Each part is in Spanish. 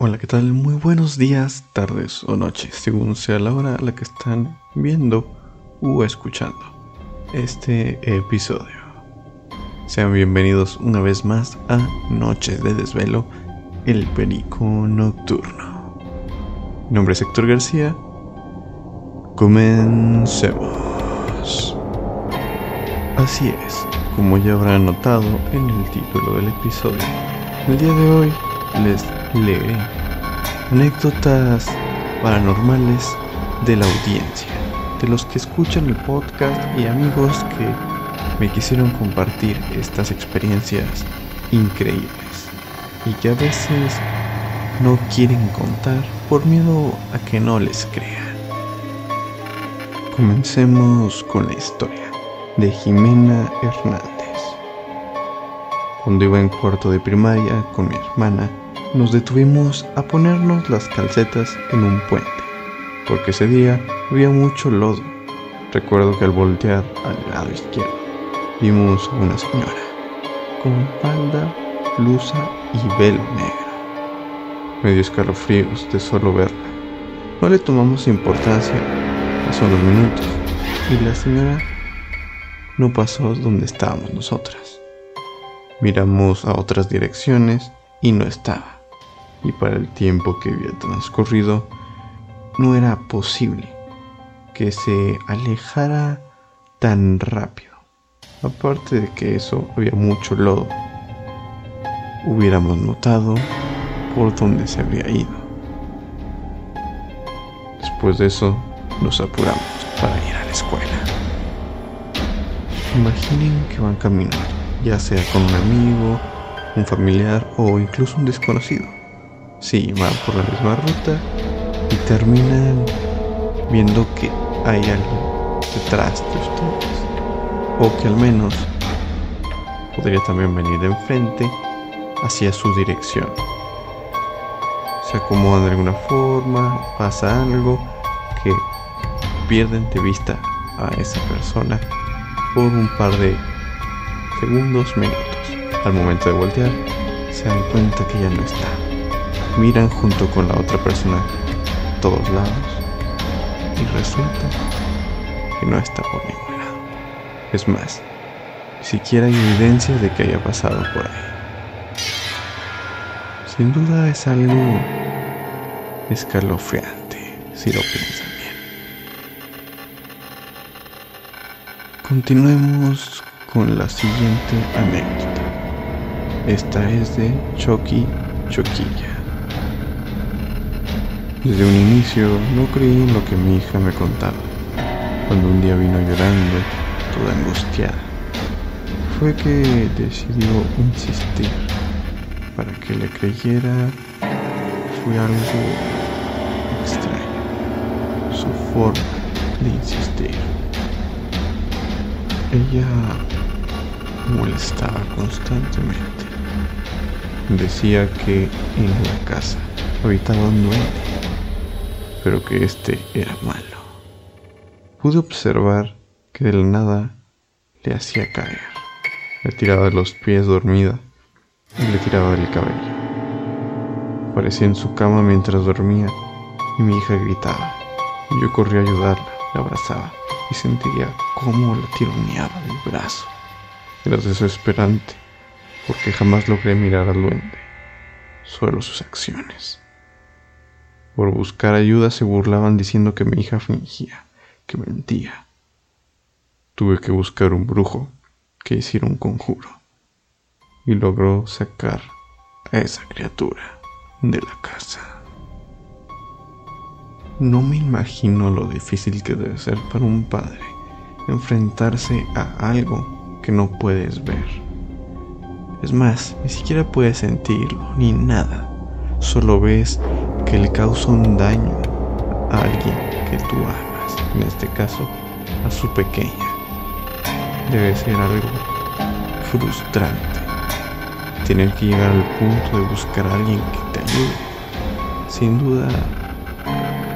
Hola, ¿qué tal? Muy buenos días, tardes o noches, según sea la hora a la que están viendo o escuchando este episodio. Sean bienvenidos una vez más a Noches de Desvelo, el Perico Nocturno. Mi nombre es Héctor García. Comencemos. Así es, como ya habrán notado en el título del episodio, el día de hoy les leeré anécdotas paranormales de la audiencia, de los que escuchan el podcast y amigos que me quisieron compartir estas experiencias increíbles y que a veces no quieren contar por miedo a que no les crean. Comencemos con la historia de Jimena Hernández. Cuando iba en cuarto de primaria con mi hermana, nos detuvimos a ponernos las calcetas en un puente, porque ese día había mucho lodo. Recuerdo que al voltear al lado izquierdo vimos a una señora con falda, blusa y velo negro. Me dio escalofríos de solo verla. No le tomamos importancia, pasó unos minutos y la señora no pasó donde estábamos nosotras. Miramos a otras direcciones y no estaba. Y para el tiempo que había transcurrido, no era posible que se alejara tan rápido. Aparte de que eso había mucho lodo, hubiéramos notado por dónde se había ido. Después de eso, nos apuramos para ir a la escuela. Imaginen que van caminando, ya sea con un amigo, un familiar o incluso un desconocido. Sí, van por la misma ruta y terminan viendo que hay alguien detrás de ustedes. O que al menos podría también venir de enfrente hacia su dirección. Se acomodan de alguna forma, pasa algo que pierden de vista a esa persona por un par de segundos, minutos. Al momento de voltear, se dan cuenta que ya no está. Miran junto con la otra persona todos lados y resulta que no está por ningún lado. Es más, ni siquiera hay evidencia de que haya pasado por ahí. Sin duda es algo escalofriante si lo piensan bien. Continuemos con la siguiente anécdota. Esta es de Chucky Choquilla. Desde un inicio no creí en lo que mi hija me contaba. Cuando un día vino llorando, toda angustiada, fue que decidió insistir para que le creyera fue algo extraño. Su forma de insistir. Ella molestaba constantemente. Decía que en la casa habitaba un duende, pero que este era malo. Pude observar que de la nada le hacía caer. Le tiraba de los pies dormida y le tiraba del cabello. Aparecía en su cama mientras dormía y mi hija gritaba. Yo corrí a ayudarla, la abrazaba y sentía cómo la tironeaba del brazo. Era desesperante porque jamás logré mirar al duende, solo sus acciones. Por buscar ayuda se burlaban diciendo que mi hija fingía, que mentía. Tuve que buscar un brujo que hiciera un conjuro y logró sacar a esa criatura de la casa. No me imagino lo difícil que debe ser para un padre enfrentarse a algo que no puedes ver. Es más, ni siquiera puedes sentirlo, ni nada. Solo ves que le causa un daño a alguien que tú amas, en este caso a su pequeña. Debe ser algo frustrante. Tener que llegar al punto de buscar a alguien que te ayude. Sin duda,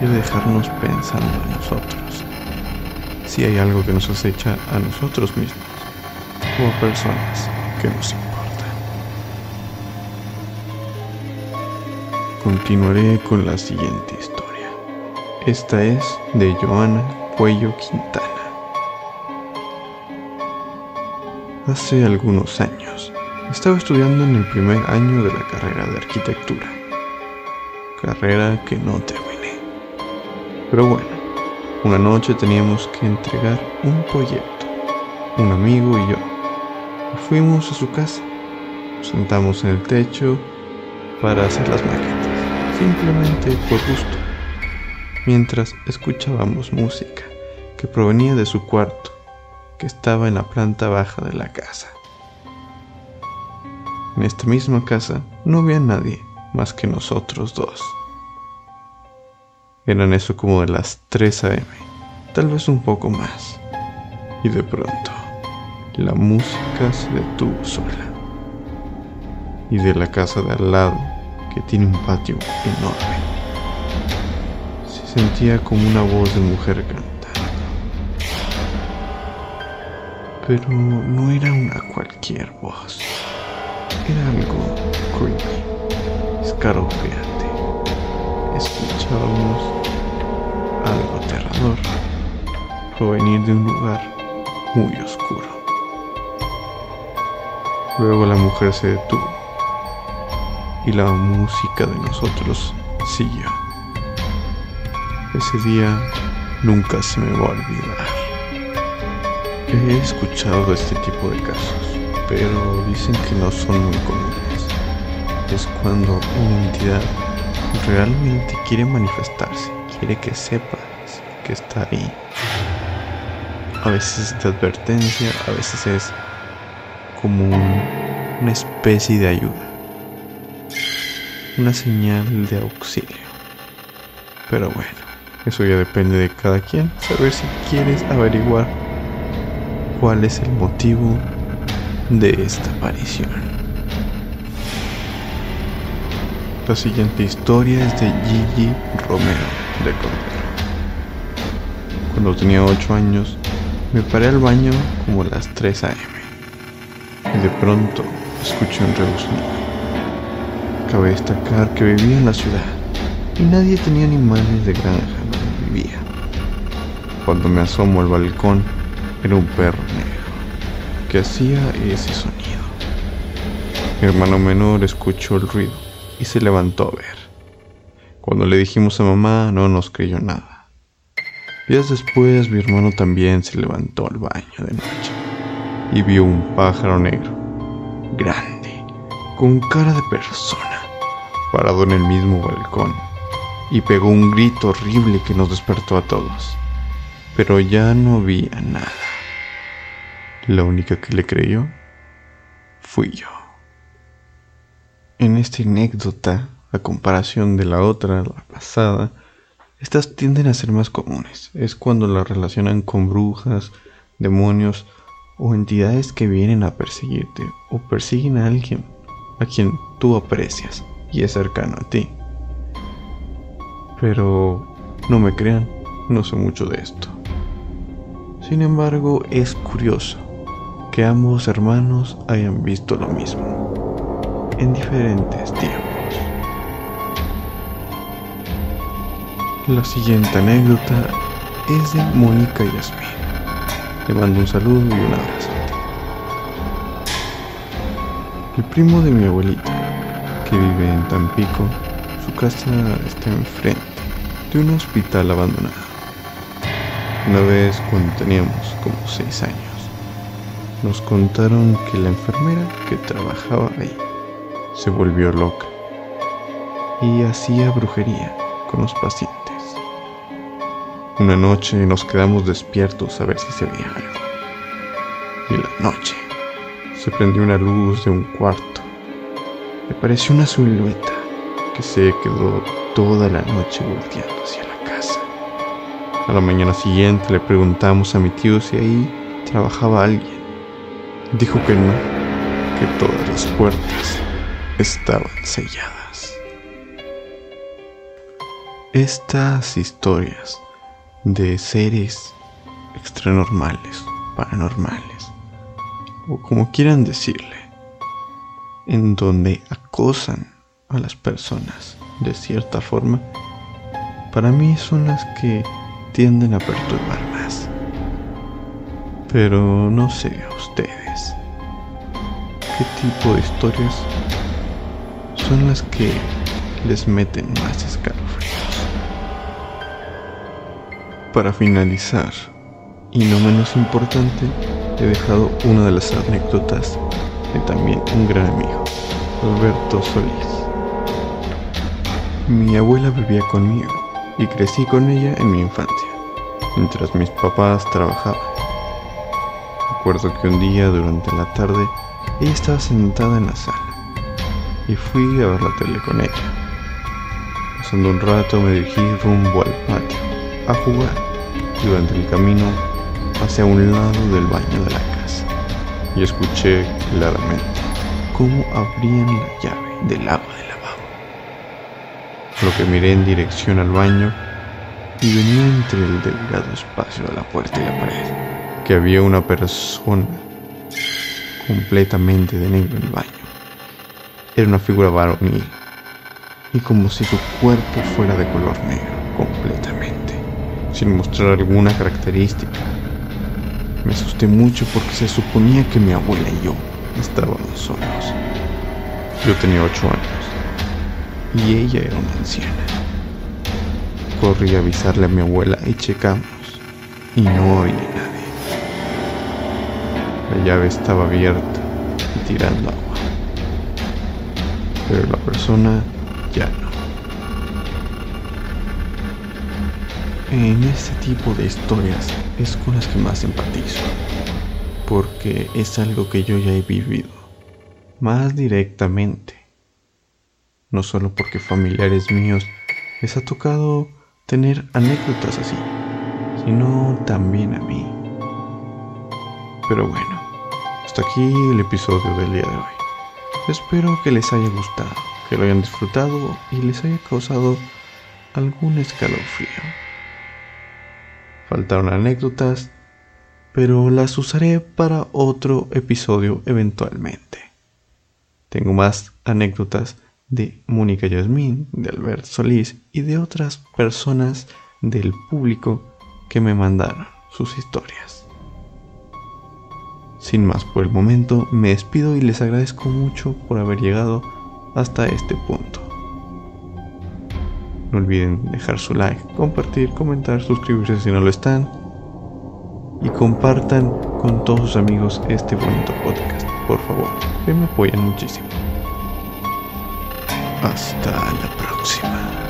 debe dejarnos pensando en nosotros. Si hay algo que nos acecha a nosotros mismos, como personas que nos importan. Continuaré con la siguiente historia. Esta es de Joana Cuello Quintana. Hace algunos años estaba estudiando en el primer año de la carrera de arquitectura, carrera que no terminé. Pero bueno, una noche teníamos que entregar un proyecto, un amigo y yo. Fuimos a su casa, nos sentamos en el techo para hacer las maquetas, simplemente por gusto, mientras escuchábamos música que provenía de su cuarto, que estaba en la planta baja de la casa. En esta misma casa no había nadie más que nosotros dos. Eran eso como de las 3 a.m., tal vez un poco más. Y de pronto, la música se detuvo sola. Y de la casa de al lado, que tiene un patio enorme, se sentía como una voz de mujer cantando. Pero no era una cualquier voz. Era algo creepy, escalofriante. Escuchábamos algo aterrador provenir de un lugar muy oscuro. Luego la mujer se detuvo y la música de nosotros siguió. Ese día nunca se me va a olvidar. He escuchado este tipo de casos, pero dicen que no son muy comunes. Es cuando una entidad realmente quiere manifestarse quiere que sepas que está ahí. A veces es de advertencia, a veces es como una especie de ayuda, una señal de auxilio. Pero bueno, eso ya depende de cada quien, saber si quieres averiguar cuál es el motivo de esta aparición. La siguiente historia es de Gigi Romero de Cordero. Cuando tenía 8 años, me paré al baño como las 3 a.m. y de pronto escuché un rebuznido. Cabe destacar que vivía en la ciudad y nadie tenía animales de granja donde vivía. Cuando me asomo al balcón, era un perro negro que hacía ese sonido. Mi hermano menor escuchó el ruido y se levantó a ver. Cuando le dijimos a mamá, no nos creyó nada. Días después, mi hermano también se levantó al baño de noche y vio un pájaro negro, grande, con cara de persona, parado en el mismo balcón, y pegó un grito horrible que nos despertó a todos. Pero ya no había nada. La única que le creyó fui yo. En esta anécdota a comparación de la otra, la pasada, estas tienden a ser más comunes. Es cuando las relacionan con brujas, demonios o entidades que vienen a perseguirte o persiguen a alguien a quien tú aprecias y es cercano a ti. Pero no me crean, no sé mucho de esto. Sin embargo, es curioso que ambos hermanos hayan visto lo mismo en diferentes tiempos. La siguiente anécdota es de Mónica Yasmin. Te mando un saludo y un abrazo. El primo de mi abuelita, que vive en Tampico, su casa está enfrente de un hospital abandonado. Una vez cuando teníamos como seis años, nos contaron que la enfermera que trabajaba ahí se volvió loca y hacía brujería con los pacientes. Una noche nos quedamos despiertos a ver si se veía algo. Y la noche se prendió una luz de un cuarto. Me pareció una silueta que se quedó toda la noche volteando hacia la casa. A la mañana siguiente le preguntamos a mi tío si ahí trabajaba alguien. Dijo que no, que todas las puertas estaban selladas. Estas historias de seres extranormales, paranormales, o como quieran decirle, en donde acosan a las personas de cierta forma, para mí son las que tienden a perturbar más. Pero no sé ustedes qué tipo de historias son las que les meten más escalofríos. Para finalizar, y no menos importante, he dejado una de las anécdotas de también un gran amigo, Alberto Solís. Mi abuela vivía conmigo y crecí con ella en mi infancia, mientras mis papás trabajaban. Recuerdo que un día durante la tarde ella estaba sentada en la sala y fui a ver la tele con ella. Pasando un rato me dirigí rumbo al patio a jugar y durante el camino hacia un lado del baño de la casa y escuché claramente cómo abrían la llave del agua del lavabo. Lo que miré en dirección al baño y venía entre el delgado espacio de la puerta y la pared que había una persona completamente de negro en el baño. Era una figura varonil y como si su cuerpo fuera de color negro completamente, sin mostrar alguna característica. Me asusté mucho porque se suponía que mi abuela y yo estábamos solos. Yo tenía ocho años y ella era una anciana. Corrí a avisarle a mi abuela y checamos y no había nadie. La llave estaba abierta y tirando agua. Pero la persona ya no. En este tipo de historias es con las que más empatizo, porque es algo que yo ya he vivido, más directamente. No solo porque familiares míos les ha tocado tener anécdotas así, sino también a mí. Pero bueno, hasta aquí el episodio del día de hoy. Espero que les haya gustado, que lo hayan disfrutado y les haya causado algún escalofrío. Faltaron anécdotas, pero las usaré para otro episodio eventualmente. Tengo más anécdotas de Mónica Yasmín, de Albert Solís y de otras personas del público que me mandaron sus historias. Sin más por el momento, me despido y les agradezco mucho por haber llegado hasta este punto. No olviden dejar su like, compartir, comentar, suscribirse si no lo están. Y compartan con todos sus amigos este bonito podcast, por favor, que me apoyan muchísimo. Hasta la próxima.